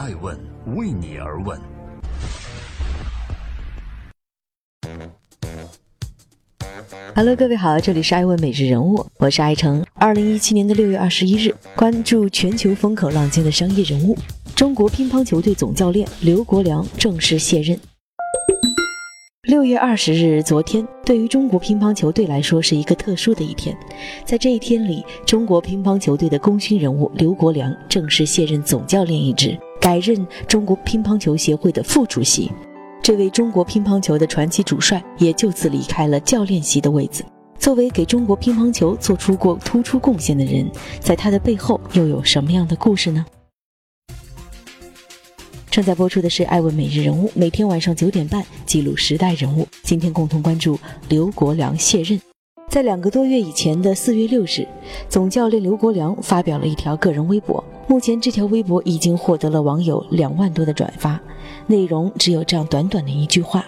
爱问为你而问。Hello，各位好，这里是爱问每日人物，我是爱成。二零一七年的六月二十一日，关注全球风口浪尖的商业人物，中国乒乓球队总教练刘国梁正式卸任。六月二十日，昨天对于中国乒乓球队来说是一个特殊的一天。在这一天里，中国乒乓球队的功勋人物刘国梁正式卸任总教练一职，改任中国乒乓球协会的副主席。这位中国乒乓球的传奇主帅也就此离开了教练席的位子。作为给中国乒乓球做出过突出贡献的人，在他的背后又有什么样的故事呢？正在播出的是《爱问每日人物》，每天晚上九点半记录时代人物。今天共同关注刘国梁卸任。在两个多月以前的四月六日，总教练刘国梁发表了一条个人微博。目前这条微博已经获得了网友两万多的转发，内容只有这样短短的一句话：“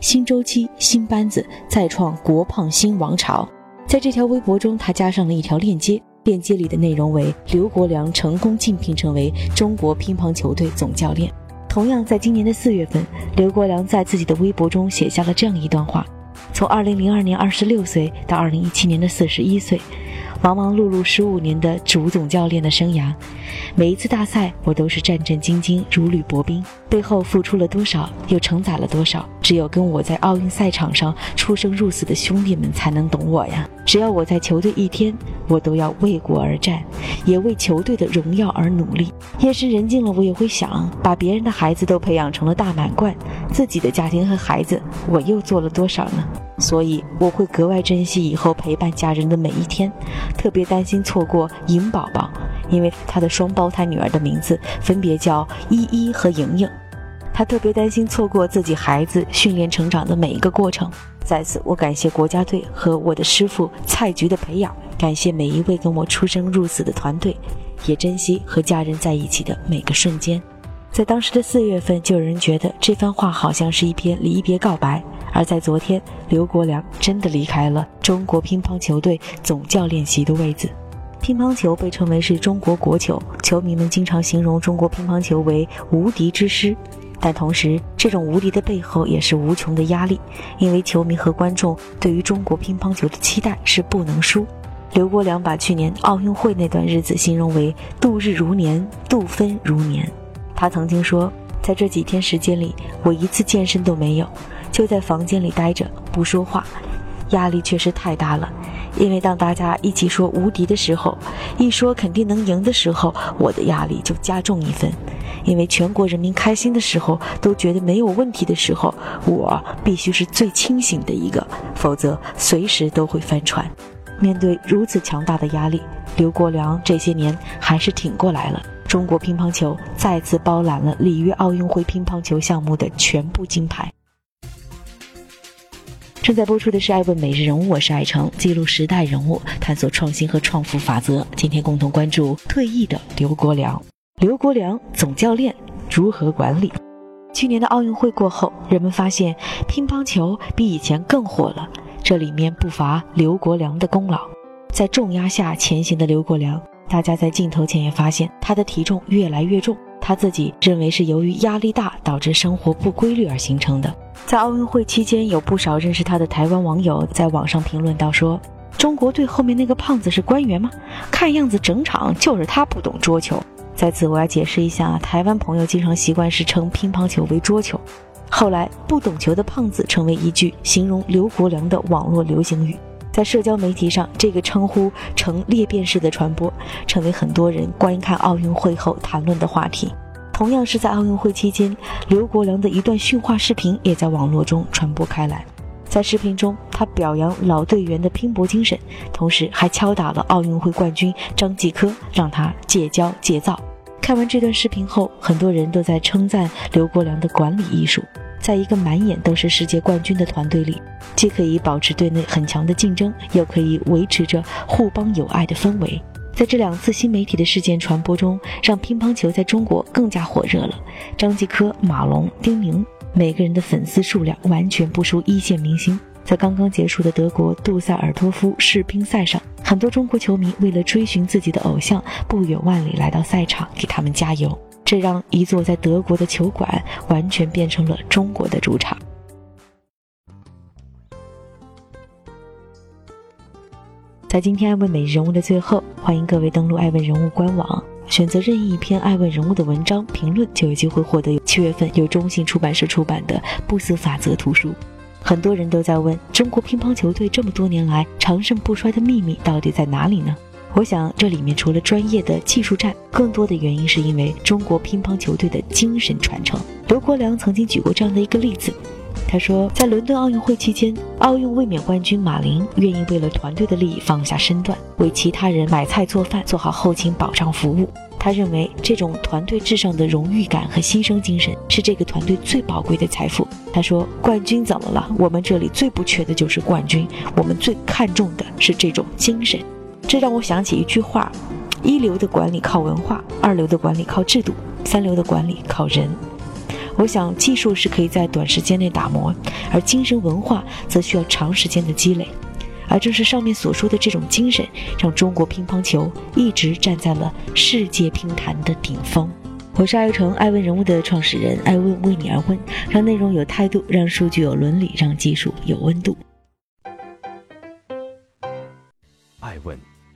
新周期，新班子，再创国胖新王朝。”在这条微博中，他加上了一条链接。链接里的内容为刘国梁成功竞聘成为中国乒乓球队总教练。同样，在今年的四月份，刘国梁在自己的微博中写下了这样一段话：从2002年26岁到2017年的41岁。忙忙碌碌十五年的主总教练的生涯，每一次大赛我都是战战兢兢，如履薄冰。背后付出了多少，又承载了多少，只有跟我在奥运赛场上出生入死的兄弟们才能懂我呀。只要我在球队一天，我都要为国而战，也为球队的荣耀而努力。夜深人静了，我也会想，把别人的孩子都培养成了大满贯，自己的家庭和孩子，我又做了多少呢？所以我会格外珍惜以后陪伴家人的每一天，特别担心错过颖宝宝，因为他的双胞胎女儿的名字分别叫依依和莹莹，他特别担心错过自己孩子训练成长的每一个过程。在此，我感谢国家队和我的师傅蔡局的培养，感谢每一位跟我出生入死的团队，也珍惜和家人在一起的每个瞬间。在当时的四月份，就有人觉得这番话好像是一篇离别告白。而在昨天，刘国梁真的离开了中国乒乓球队总教练席的位子。乒乓球被称为是中国国球，球迷们经常形容中国乒乓球为无敌之师。但同时，这种无敌的背后也是无穷的压力，因为球迷和观众对于中国乒乓球的期待是不能输。刘国梁把去年奥运会那段日子形容为度日如年，度分如年。他曾经说，在这几天时间里，我一次健身都没有。就在房间里待着不说话，压力确实太大了。因为当大家一起说无敌的时候，一说肯定能赢的时候，我的压力就加重一分。因为全国人民开心的时候都觉得没有问题的时候，我必须是最清醒的一个，否则随时都会翻船。面对如此强大的压力，刘国梁这些年还是挺过来了。中国乒乓球再次包揽了里约奥运会乒乓球项目的全部金牌。正在播出的是《爱问每日人物》，我是爱成，记录时代人物，探索创新和创富法则。今天共同关注退役的刘国梁。刘国梁总教练如何管理？去年的奥运会过后，人们发现乒乓球比以前更火了，这里面不乏刘国梁的功劳。在重压下前行的刘国梁，大家在镜头前也发现他的体重越来越重。他自己认为是由于压力大导致生活不规律而形成的。在奥运会期间，有不少认识他的台湾网友在网上评论道说：“中国队后面那个胖子是官员吗？看样子整场就是他不懂桌球。”在此，我要解释一下，台湾朋友经常习惯是称乒乓球为桌球。后来，“不懂球的胖子”成为一句形容刘国梁的网络流行语。在社交媒体上，这个称呼呈裂变式的传播，成为很多人观看奥运会后谈论的话题。同样是在奥运会期间，刘国梁的一段训话视频也在网络中传播开来。在视频中，他表扬老队员的拼搏精神，同时还敲打了奥运会冠军张继科，让他戒骄戒躁。看完这段视频后，很多人都在称赞刘国梁的管理艺术。在一个满眼都是世界冠军的团队里，既可以保持队内很强的竞争，又可以维持着互帮友爱的氛围。在这两次新媒体的事件传播中，让乒乓球在中国更加火热了。张继科、马龙、丁宁，每个人的粉丝数量完全不输一线明星。在刚刚结束的德国杜塞尔多夫世乒赛上，很多中国球迷为了追寻自己的偶像，不远万里来到赛场给他们加油。这让一座在德国的球馆完全变成了中国的主场。在今天爱问每日人物的最后，欢迎各位登录爱问人物官网，选择任意一篇爱问人物的文章评论，就有机会获得七月份由中信出版社出版的《不死法则》图书。很多人都在问，中国乒乓球队这么多年来长盛不衰的秘密到底在哪里呢？我想，这里面除了专业的技术战，更多的原因是因为中国乒乓球队的精神传承。刘国梁曾经举过这样的一个例子，他说，在伦敦奥运会期间，奥运卫冕冠军马琳愿意为了团队的利益放下身段，为其他人买菜做饭，做好后勤保障服务。他认为，这种团队至上的荣誉感和牺牲精神是这个团队最宝贵的财富。他说：“冠军怎么了？我们这里最不缺的就是冠军，我们最看重的是这种精神。”这让我想起一句话：一流的管理靠文化，二流的管理靠制度，三流的管理靠人。我想，技术是可以在短时间内打磨，而精神文化则需要长时间的积累。而正是上面所说的这种精神，让中国乒乓球一直站在了世界乒坛的顶峰。我是爱成爱问人物的创始人，爱问为你而问，让内容有态度，让数据有伦理，让技术有温度。爱问。